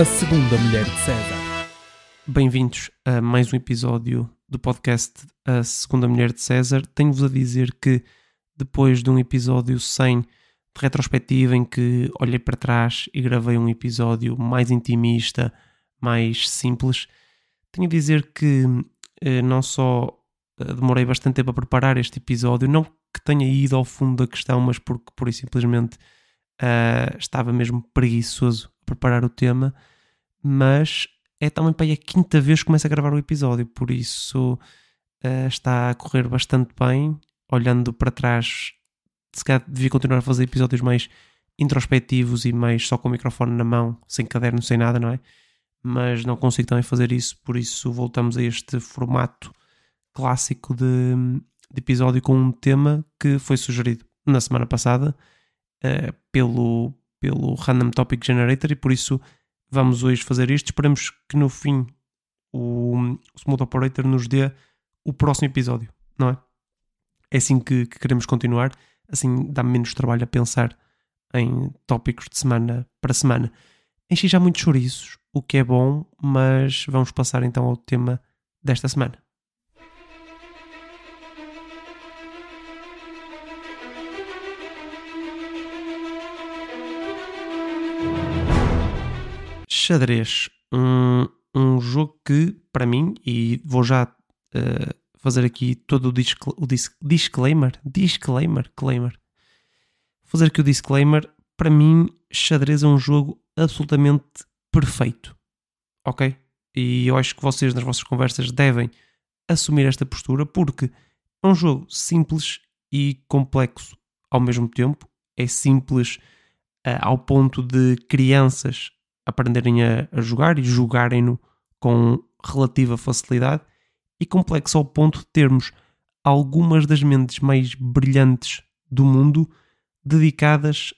a segunda mulher de César. Bem-vindos a mais um episódio do podcast A Segunda Mulher de César. Tenho-vos a dizer que depois de um episódio sem retrospectiva em que olhei para trás e gravei um episódio mais intimista, mais simples, tenho a dizer que eh, não só eh, demorei bastante tempo a preparar este episódio, não que tenha ido ao fundo da questão, mas porque por e simplesmente uh, estava mesmo preguiçoso a preparar o tema, mas é também para aí a quinta vez que começo a gravar o episódio, por isso uh, está a correr bastante bem. Olhando para trás, se calhar devia continuar a fazer episódios mais introspectivos e mais só com o microfone na mão, sem caderno, sem nada, não é? Mas não consigo também fazer isso, por isso voltamos a este formato clássico de, de episódio com um tema que foi sugerido na semana passada uh, pelo, pelo Random Topic Generator e por isso vamos hoje fazer isto. Esperamos que no fim o, o Smooth Operator nos dê o próximo episódio, não é? É assim que, que queremos continuar, assim dá menos trabalho a pensar em tópicos de semana para semana. Enchi já muitos chouriços, o que é bom, mas vamos passar então ao tema desta semana. Xadrez, um, um jogo que, para mim, e vou já uh, fazer aqui todo o, discl o dis disclaimer, disclaimer, claimer, fazer aqui o disclaimer, para mim, xadrez é um jogo absolutamente perfeito, ok? E eu acho que vocês, nas vossas conversas, devem assumir esta postura, porque é um jogo simples e complexo ao mesmo tempo. É simples uh, ao ponto de crianças aprenderem a, a jogar e jogarem-no com relativa facilidade, e complexo ao ponto de termos algumas das mentes mais brilhantes do mundo dedicadas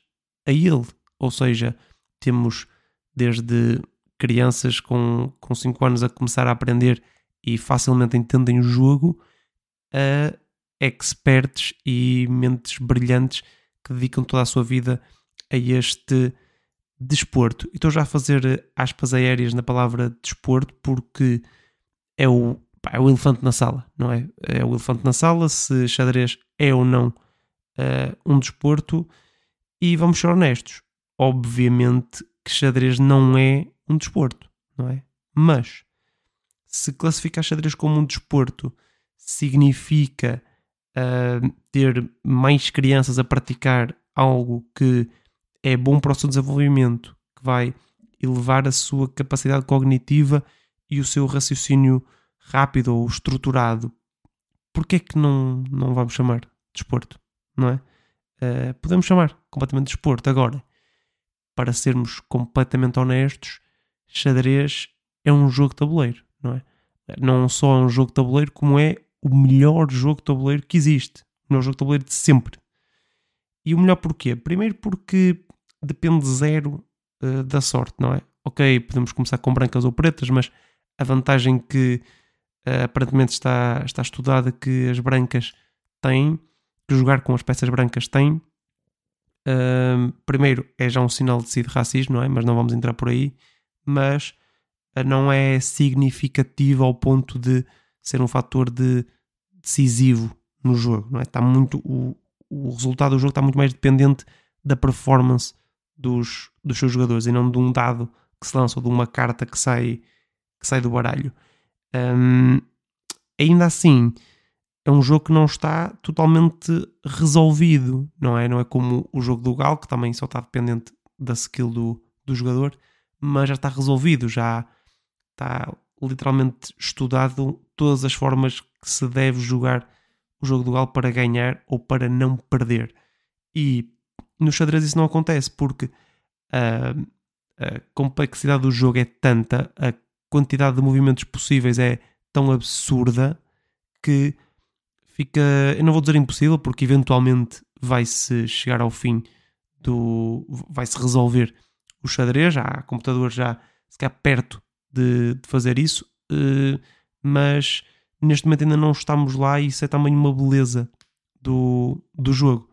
a ele. Ou seja, temos desde crianças com, com 5 anos a começar a aprender e facilmente entendem o jogo, a experts e mentes brilhantes que dedicam toda a sua vida a este desporto. E estou já a fazer eh, aspas aéreas na palavra desporto porque é o, pá, é o elefante na sala, não é? É o elefante na sala se xadrez é ou não uh, um desporto. E vamos ser honestos, obviamente que xadrez não é um desporto, não é? Mas se classificar xadrez como um desporto significa uh, ter mais crianças a praticar algo que é bom para o seu desenvolvimento, que vai elevar a sua capacidade cognitiva e o seu raciocínio rápido ou estruturado. Porquê é que não, não vamos chamar de desporto? Não é? Uh, podemos chamar completamente de desporto. Agora, para sermos completamente honestos, xadrez é um jogo de tabuleiro, não é? Não só é um jogo de tabuleiro, como é o melhor jogo de tabuleiro que existe. O melhor jogo de tabuleiro de sempre. E o melhor porquê? Primeiro porque depende zero uh, da sorte, não é? Ok, podemos começar com brancas ou pretas, mas a vantagem que uh, aparentemente está, está estudada que as brancas têm, que jogar com as peças brancas têm, uh, primeiro é já um sinal de si de racismo, não é? Mas não vamos entrar por aí, mas não é significativo ao ponto de ser um fator de decisivo no jogo, não é? Está muito, o, o resultado do jogo está muito mais dependente da performance dos, dos seus jogadores e não de um dado que se lança ou de uma carta que sai, que sai do baralho. Um, ainda assim, é um jogo que não está totalmente resolvido, não é? Não é como o jogo do Galo, que também só está dependente da skill do, do jogador, mas já está resolvido, já está literalmente estudado todas as formas que se deve jogar o jogo do Galo para ganhar ou para não perder. E no xadrez isso não acontece porque a, a complexidade do jogo é tanta, a quantidade de movimentos possíveis é tão absurda que fica, eu não vou dizer impossível, porque eventualmente vai-se chegar ao fim do. vai-se resolver o xadrez, há computadores já se perto de, de fazer isso, uh, mas neste momento ainda não estamos lá e isso é também uma beleza do, do jogo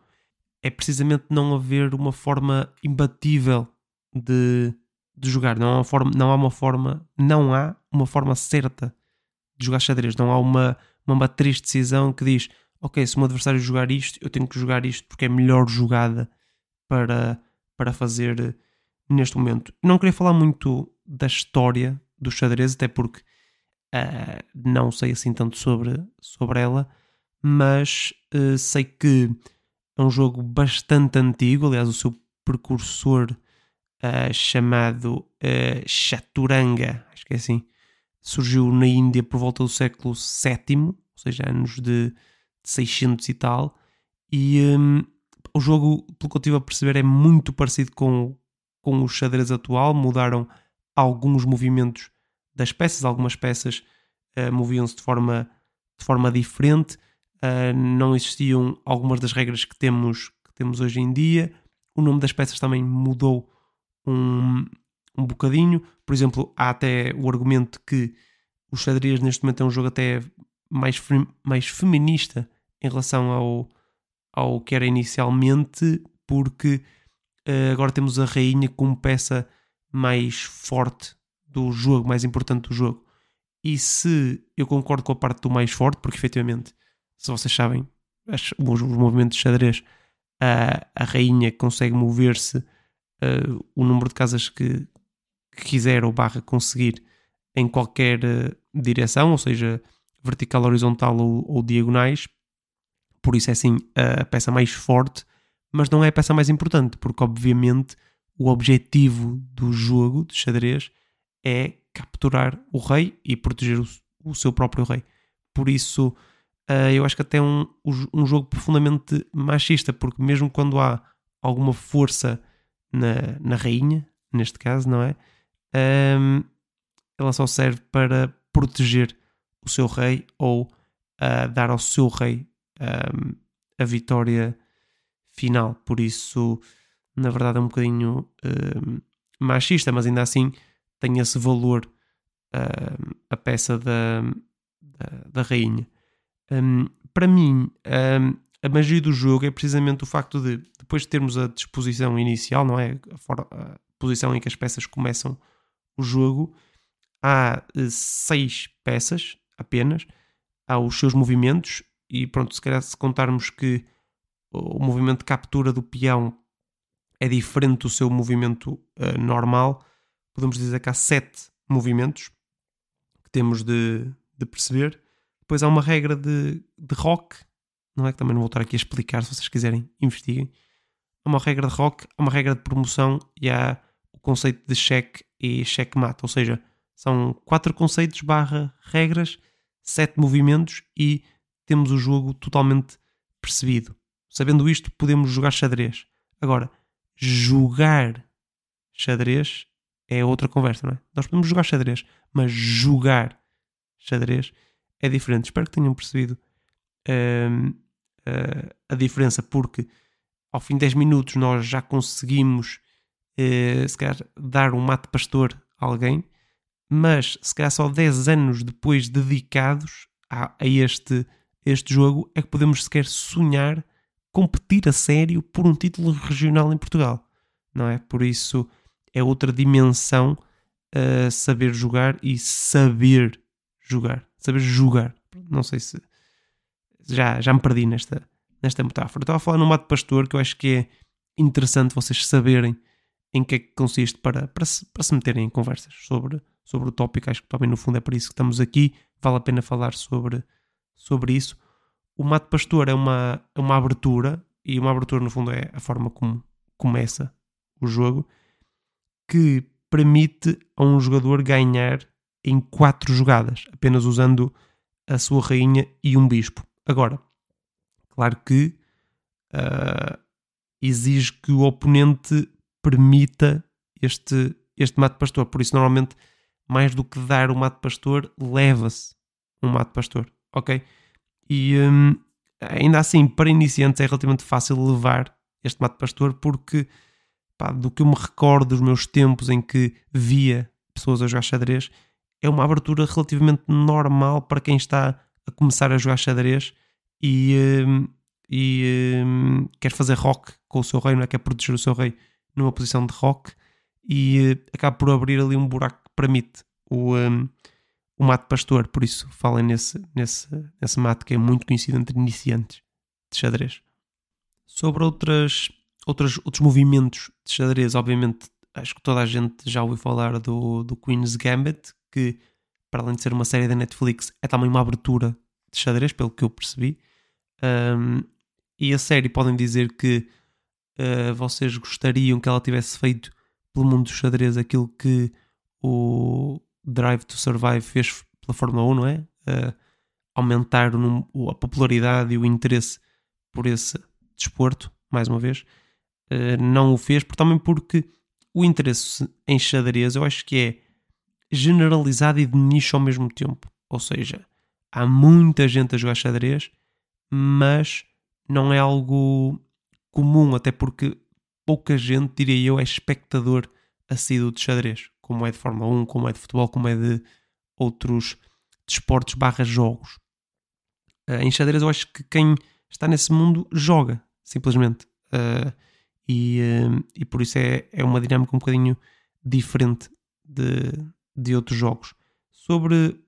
é precisamente não haver uma forma imbatível de, de jogar. Não há uma forma, não há uma forma, não há uma forma certa de jogar xadrez. Não há uma, uma matriz de decisão que diz, ok, se o meu adversário jogar isto, eu tenho que jogar isto porque é a melhor jogada para, para fazer neste momento. Não queria falar muito da história do xadrez, até porque uh, não sei assim tanto sobre, sobre ela, mas uh, sei que é um jogo bastante antigo. Aliás, o seu precursor uh, chamado Chaturanga, acho que é assim, surgiu na Índia por volta do século VII, ou seja, anos de, de 600 e tal. E um, o jogo, pelo que eu estive a perceber, é muito parecido com, com o xadrez atual. Mudaram alguns movimentos das peças, algumas peças uh, moviam-se de forma, de forma diferente. Uh, não existiam algumas das regras que temos, que temos hoje em dia. O nome das peças também mudou um, um bocadinho. Por exemplo, há até o argumento que o xadrez neste momento é um jogo até mais, mais feminista em relação ao, ao que era inicialmente, porque uh, agora temos a rainha como peça mais forte do jogo, mais importante do jogo. E se eu concordo com a parte do mais forte, porque efetivamente, se vocês sabem, os, os movimentos de xadrez, a, a rainha consegue mover-se uh, o número de casas que, que, quiser ou barra conseguir em qualquer uh, direção, ou seja, vertical, horizontal ou, ou diagonais. Por isso é assim a peça mais forte, mas não é a peça mais importante, porque obviamente o objetivo do jogo de xadrez é capturar o rei e proteger o, o seu próprio rei. Por isso, uh, eu acho que até é um, um jogo profundamente machista, porque mesmo quando há alguma força na, na rainha, neste caso, não é? Um, ela só serve para proteger o seu rei ou uh, dar ao seu rei um, a vitória final. Por isso, na verdade é um bocadinho uh, machista, mas ainda assim tem esse valor a peça da, da, da rainha. Um, para mim, um, a magia do jogo é precisamente o facto de, depois de termos a disposição inicial, não é? A, posição em que as peças começam o jogo, há uh, seis peças apenas, há os seus movimentos, e pronto, se calhar se contarmos que o movimento de captura do peão é diferente do seu movimento uh, normal, podemos dizer que há sete movimentos que temos de, de perceber. Depois há uma regra de, de rock, não é que também não vou estar aqui a explicar, se vocês quiserem, investiguem. Há uma regra de rock, há uma regra de promoção e há o conceito de cheque e checkmate, ou seja, são quatro conceitos barra regras, sete movimentos e temos o jogo totalmente percebido. Sabendo isto, podemos jogar xadrez. Agora, jogar xadrez é outra conversa, não é? Nós podemos jogar xadrez, mas jogar xadrez é diferente. Espero que tenham percebido uh, a diferença, porque ao fim de 10 minutos nós já conseguimos, uh, se calhar, dar um mate pastor a alguém, mas se calhar só 10 anos depois dedicados a, a este, este jogo é que podemos sequer sonhar competir a sério por um título regional em Portugal, não é? Por isso é outra dimensão uh, saber jogar e saber jogar, saber jogar. Não sei se já, já me perdi nesta, nesta metáfora. Estava a falar num mato pastor que eu acho que é interessante vocês saberem em que é que consiste para, para, se, para se meterem em conversas sobre, sobre o tópico. Acho que também no fundo é por isso que estamos aqui. Vale a pena falar sobre, sobre isso o mato pastor é uma, é uma abertura, e uma abertura no fundo é a forma como começa o jogo, que permite a um jogador ganhar em quatro jogadas, apenas usando a sua rainha e um bispo. Agora, claro que uh, exige que o oponente permita este, este mato pastor, por isso normalmente mais do que dar o mato pastor, leva-se um mato pastor, ok? E hum, ainda assim, para iniciantes é relativamente fácil levar este mato pastor porque pá, do que eu me recordo dos meus tempos em que via pessoas a jogar xadrez, é uma abertura relativamente normal para quem está a começar a jogar xadrez e, hum, e hum, quer fazer rock com o seu rei, não é? quer proteger o seu rei numa posição de rock e uh, acaba por abrir ali um buraco que permite o, um, o mate pastor, por isso falem nesse, nesse, nesse mate que é muito conhecido entre iniciantes de xadrez. Sobre outras, outras, outros movimentos de xadrez, obviamente, acho que toda a gente já ouviu falar do, do Queen's Gambit, que para além de ser uma série da Netflix, é também uma abertura de xadrez, pelo que eu percebi. Um, e a série podem dizer que uh, vocês gostariam que ela tivesse feito pelo mundo do xadrez aquilo que o Drive to Survive fez pela Fórmula 1, não é? Uh, aumentar o, a popularidade e o interesse por esse desporto, mais uma vez. Uh, não o fez, também porque o interesse em xadrez eu acho que é generalizado e de nicho ao mesmo tempo. Ou seja, há muita gente a jogar xadrez, mas não é algo comum, até porque pouca gente, diria eu, é espectador assíduo de xadrez, como é de Fórmula 1, como é de futebol, como é de outros desportos barra jogos. Uh, em xadrez eu acho que quem está nesse mundo joga, simplesmente. Uh, e, uh, e por isso é, é uma dinâmica um bocadinho diferente de, de outros jogos. Sobre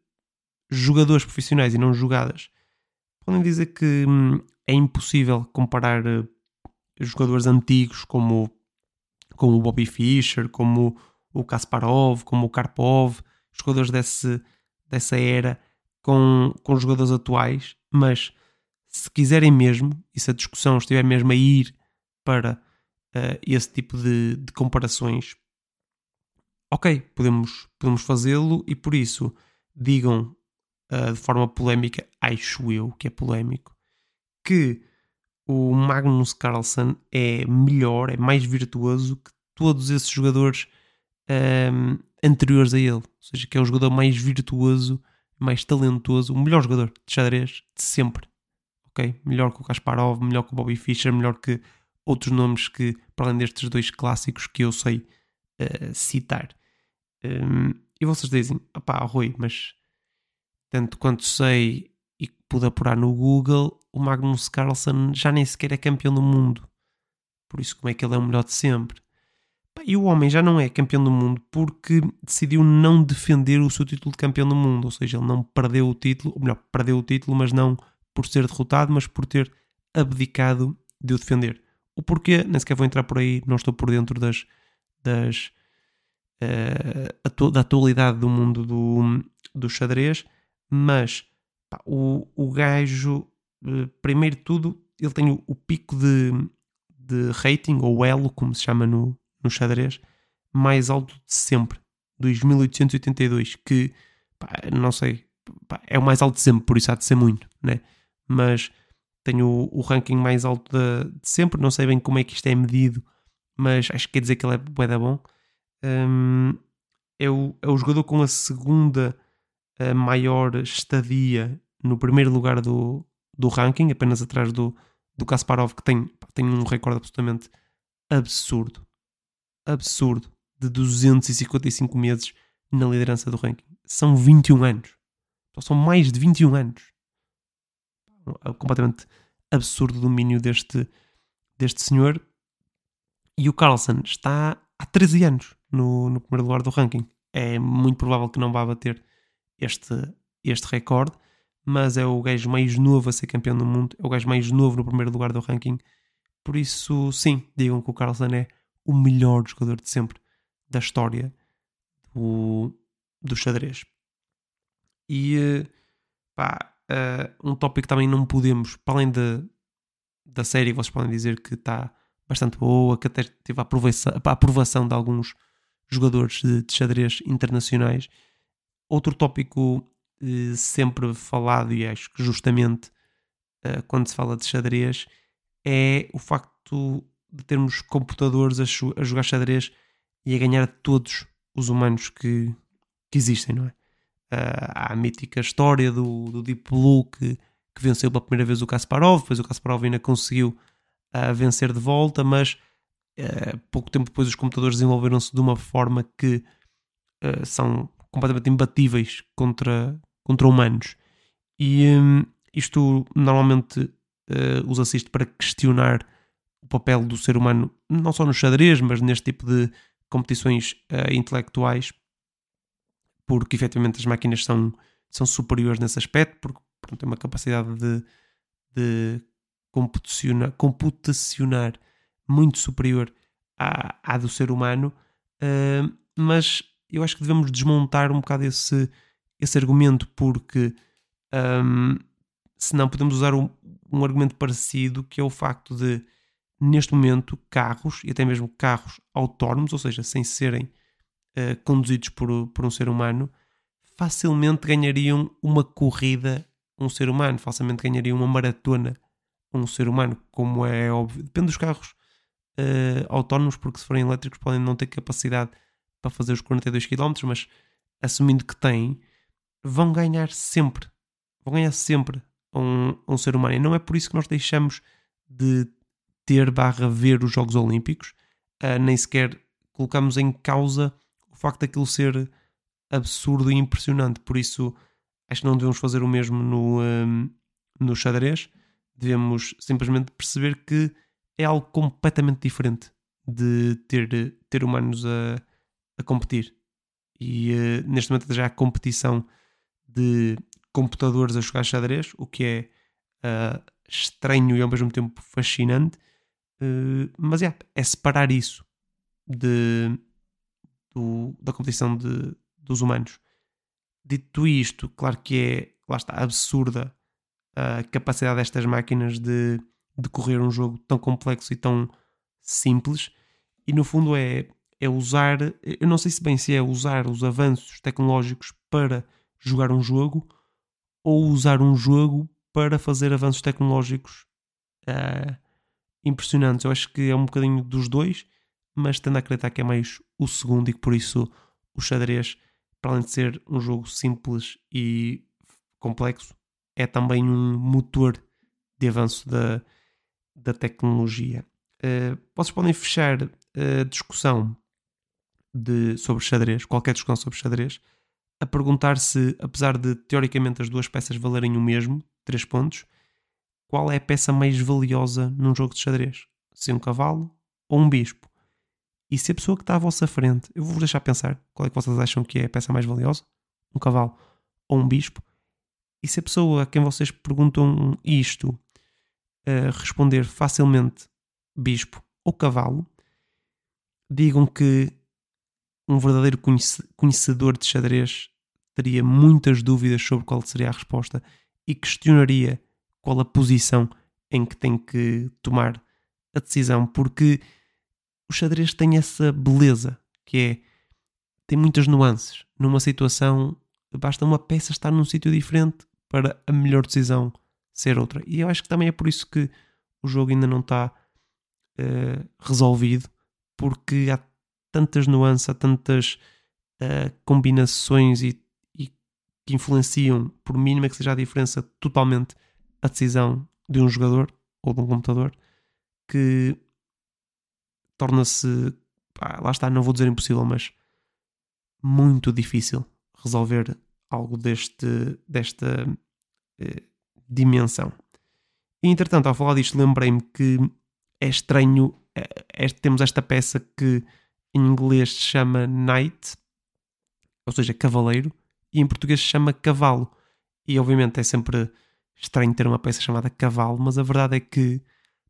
jogadores profissionais e não jogadas, podem dizer que hum, é impossível comparar uh, jogadores antigos como, como o Bobby Fischer, como o Kasparov, como o Karpov, jogadores desse, dessa era com, com jogadores atuais, mas se quiserem mesmo, e se a discussão estiver mesmo a ir para uh, esse tipo de, de comparações, ok, podemos, podemos fazê-lo e por isso digam uh, de forma polémica, acho eu que é polémico, que o Magnus Carlsen é melhor, é mais virtuoso que todos esses jogadores um, anteriores a ele. Ou seja, que é o jogador mais virtuoso, mais talentoso, o melhor jogador de xadrez de sempre. Ok? Melhor que o Kasparov, melhor que o Bobby Fischer, melhor que outros nomes que, para além destes dois clássicos que eu sei uh, citar. Um, e vocês dizem, pá, Rui, mas tanto quanto sei e pude apurar no Google, o Magnus Carlsen já nem sequer é campeão do mundo. Por isso, como é que ele é o melhor de sempre? E o homem já não é campeão do mundo porque decidiu não defender o seu título de campeão do mundo. Ou seja, ele não perdeu o título, ou melhor, perdeu o título, mas não por ser derrotado, mas por ter abdicado de o defender. O porquê, nem sequer vou entrar por aí, não estou por dentro das, das uh, da atualidade do mundo do, do xadrez, mas pá, o, o gajo, uh, primeiro de tudo, ele tem o, o, pico de, de rating, ou elo, como se chama no, no xadrez, mais alto de sempre, 2882, que pá, não sei, pá, é o mais alto de sempre, por isso há de ser muito, né? Mas tenho o, o ranking mais alto de, de, sempre, não sei bem como é que isto é medido, mas acho que quer dizer que ele é bué bom um, é, o, é o jogador com a segunda maior estadia no primeiro lugar do, do ranking, apenas atrás do, do Kasparov, que tem, tem um recorde absolutamente absurdo. Absurdo. De 255 meses na liderança do ranking. São 21 anos. São mais de 21 anos. É completamente absurdo o domínio deste, deste senhor. E o Carlsen está há 13 anos no, no primeiro lugar do ranking. É muito provável que não vá bater este, este recorde, mas é o gajo mais novo a ser campeão do mundo, é o gajo mais novo no primeiro lugar do ranking. Por isso, sim, digam que o Carlsen é o melhor jogador de sempre da história do, do xadrez. E pá, uh, um tópico também não podemos, para além de, da série, vocês podem dizer que está bastante boa, que até teve a aprovação, a aprovação de alguns jogadores de, de xadrez internacionais. Outro tópico eh, sempre falado, e acho que justamente eh, quando se fala de xadrez, é o facto de termos computadores a, a, jogar xadrez e a ganhar todos os humanos que, que existem, não é? Uh, há a mítica história do, do Deep Blue que, que venceu pela primeira vez o Kasparov, depois o Kasparov ainda conseguiu uh, vencer de volta, mas Uh, pouco tempo depois os computadores desenvolveram-se de uma forma que uh, são completamente imbatíveis contra, contra humanos. E um, isto normalmente uh, os assiste para questionar o papel do ser humano, não só no xadrez, mas neste tipo de competições intelectuais, porque efetivamente as máquinas são, são superiores nesse aspecto, porque pronto, têm uma capacidade de, de computacionar, computacionar muito superior à, à do ser humano, uh, mas eu acho que devemos desmontar um bocado esse, esse argumento, porque um, senão podemos usar um, um argumento parecido, que é o facto de, neste momento, carros, e até mesmo carros autónomos, ou seja, sem serem uh, conduzidos por, por um ser humano, facilmente ganhariam uma corrida um ser humano, facilmente ganhariam uma maratona um ser humano, como é óbvio. Depende dos carros uh, autónomos, porque se forem elétricos podem não ter capacidade para fazer os 42 km, mas assumindo que têm, vão ganhar sempre. Vão ganhar sempre um, um ser humano. E não é por isso que nós deixamos de ter barra ver os Jogos Olímpicos, uh, nem sequer colocamos em causa o facto daquilo ser absurdo e impressionante. Por isso, acho que não devemos fazer o mesmo no, um, no xadrez. Devemos simplesmente perceber que é algo completamente diferente de ter, ter humanos a, a competir. E uh, neste momento já há competição de computadores a jogar xadrez, o que é uh, estranho e ao mesmo tempo fascinante. Uh, mas é, é separar isso de, do, da competição de, dos humanos. Dito isto, claro que é, lá está, absurda a capacidade destas máquinas de, de correr um jogo tão complexo e tão simples, e no fundo é, é usar, eu não sei se bem se é usar os avanços tecnológicos para jogar um jogo ou usar um jogo para fazer avanços tecnológicos uh, impressionantes. Eu acho que é um bocadinho dos dois, mas tendo a acreditar que é mais o segundo e que por isso o xadrez, para além de ser um jogo simples e complexo, é também um motor de avanço da, da tecnologia. Uh, vocês podem fechar a discussão de, sobre xadrez, qualquer discussão sobre xadrez, a perguntar se, apesar de teoricamente as duas peças valerem o mesmo, 3 pontos, qual é a peça mais valiosa num jogo de xadrez? Se um cavalo ou um bispo? E se a pessoa que está à vossa frente, eu vou-vos deixar pensar qual é que vocês acham que é a peça mais valiosa? Um cavalo ou um bispo? E se a pessoa a quem vocês perguntam isto uh, responder facilmente bispo ou cavalo, digam que um verdadeiro conhecedor de xadrez teria muitas dúvidas sobre qual seria a resposta e questionaria qual a posição em que tem que tomar a decisão, porque o xadrez tem essa beleza que é tem muitas nuances. Numa situação basta uma peça estar num sítio diferente para a melhor decisão ser outra. E eu acho que também é por isso que o jogo ainda não está uh, resolvido, porque há tantas nuances, há tantas uh, combinações e que influenciam, por mínima que seja a diferença, totalmente a decisão de um jogador ou de um computador, que torna-se, lá está, não vou dizer impossível, mas muito difícil resolver algo deste, desta eh, dimensão. E, entretanto, ao falar disto, lembrei-me que é estranho, é, é, temos esta peça que em inglês se chama Knight, ou seja, cavaleiro, e em português se chama cavalo. E obviamente é sempre estranho ter uma peça chamada cavalo, mas a verdade é que,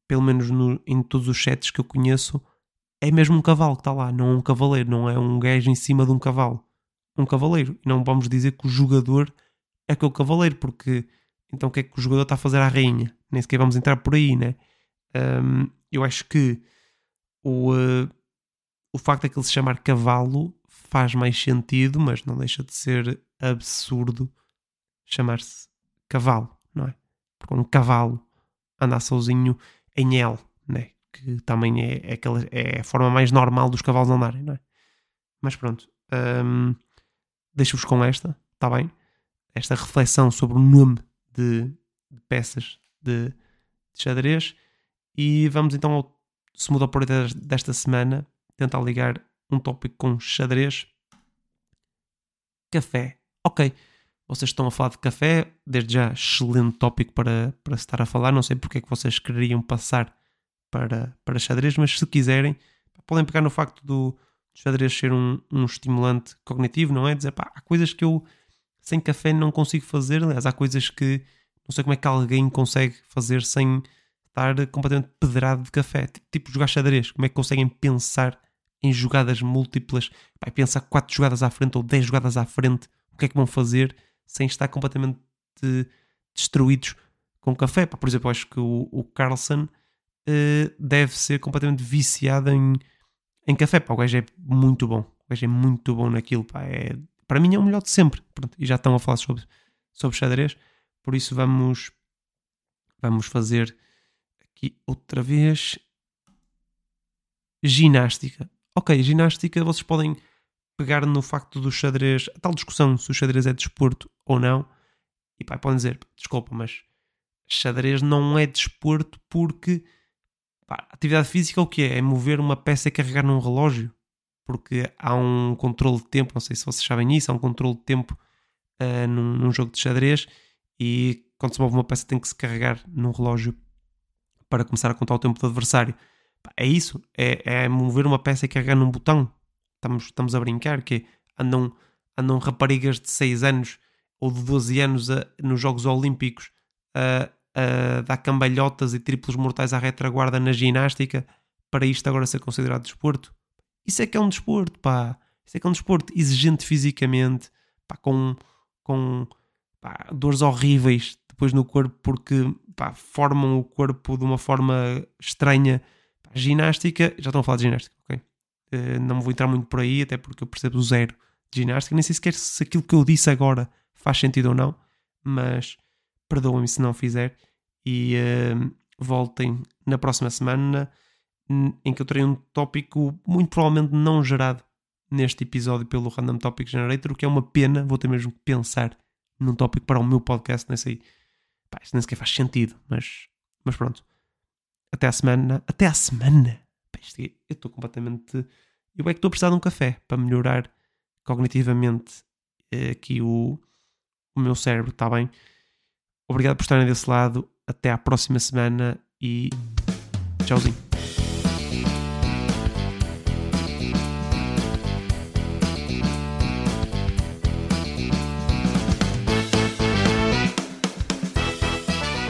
pelo menos no, em todos os sets que eu conheço, é mesmo um cavalo que está lá, não é um cavaleiro, não é um gajo em cima de um cavalo. Um cavaleiro. E não vamos dizer que o jogador é que é o cavaleiro, porque então o que é que o jogador está a fazer à rainha? Nem sequer vamos entrar por aí, né? Um, eu acho que o, uh, o facto de que ele se chamar cavalo faz mais sentido, mas não deixa de ser absurdo chamar-se cavalo, não é? Porque um cavalo anda sozinho em L, né? que também é, é, aquela, é a forma mais normal dos cavalos andarem, não é? Mas pronto, um, deixo-vos com esta, está bem? Esta reflexão sobre o nome de, de peças de, de, xadrez e vamos então ao mudou por desta semana tentar ligar um tópico com xadrez. Café. Ok, vocês estão a falar de café, desde já excelente tópico para, para estar a falar. Não sei porque é que vocês quereriam passar para, para xadrez, mas se quiserem, podem pegar no facto do, xadrez ser um, um estimulante cognitivo, não é? Dizer, pá, há coisas que eu sem café não consigo fazer, aliás, há coisas que não sei como é que alguém consegue fazer sem estar completamente pedrado de café. Tipo jogar xadrez, como é que conseguem pensar em jogadas múltiplas, vai pensar quatro jogadas à frente ou 10 jogadas à frente, o que é que vão fazer sem estar completamente destruídos com café. Por exemplo, acho que o, o Carlson uh, deve ser completamente viciado em, em café. Pá, o gajo é muito bom. O gajo é muito bom naquilo. Pá. É, para mim é o melhor de sempre. Pronto, e já estão a falar sobre, sobre xadrez. Por isso vamos, vamos fazer aqui outra vez ginástica. Ok, ginástica vocês podem pegar no facto do xadrez, a tal discussão se o xadrez é desporto ou não, e pá, podem dizer, desculpa, mas xadrez não é desporto porque pá, atividade física o que é? É mover uma peça e carregar num relógio. Porque há um controle de tempo, não sei se vocês sabem isso, há um controle de tempo uh, num, num, jogo de xadrez e quando se move uma peça tem que se carregar num relógio para começar a contar o tempo do adversário. É isso, é, é mover uma peça e carregar num botão. Estamos, estamos a brincar que andam, andam raparigas de 6 anos ou de 12 anos a, nos Jogos Olímpicos a, a dar cambalhotas e triplos mortais à retaguarda na ginástica para isto agora ser considerado desporto. Isso é que é um desporto, pá. Isso é que é um desporto exigente fisicamente, pá, com, com pá, dores horríveis depois no corpo porque pá, formam o corpo de uma forma estranha. Pá, ginástica, já estão a falar de ginástica, ok? Uh, não vou entrar muito por aí, até porque eu percebo zero de ginástica. Nem sei sequer se aquilo que eu disse agora faz sentido ou não, mas perdoem-me se não fizer e uh, voltem na próxima semana em que eu terei um tópico muito provavelmente não gerado neste episódio pelo Random Topic Generator, o que é uma pena, vou ter mesmo que pensar num tópico para o meu podcast, nem sei, pá, isso nem sequer faz sentido, mas, mas pronto. Até à semana, até à semana, pá, isto, eu estou completamente, eu é que estou a precisar de um café para melhorar cognitivamente eh, aqui o, o meu cérebro, está bem? Obrigado por estarem desse lado. Até à próxima semana e tchauzinho.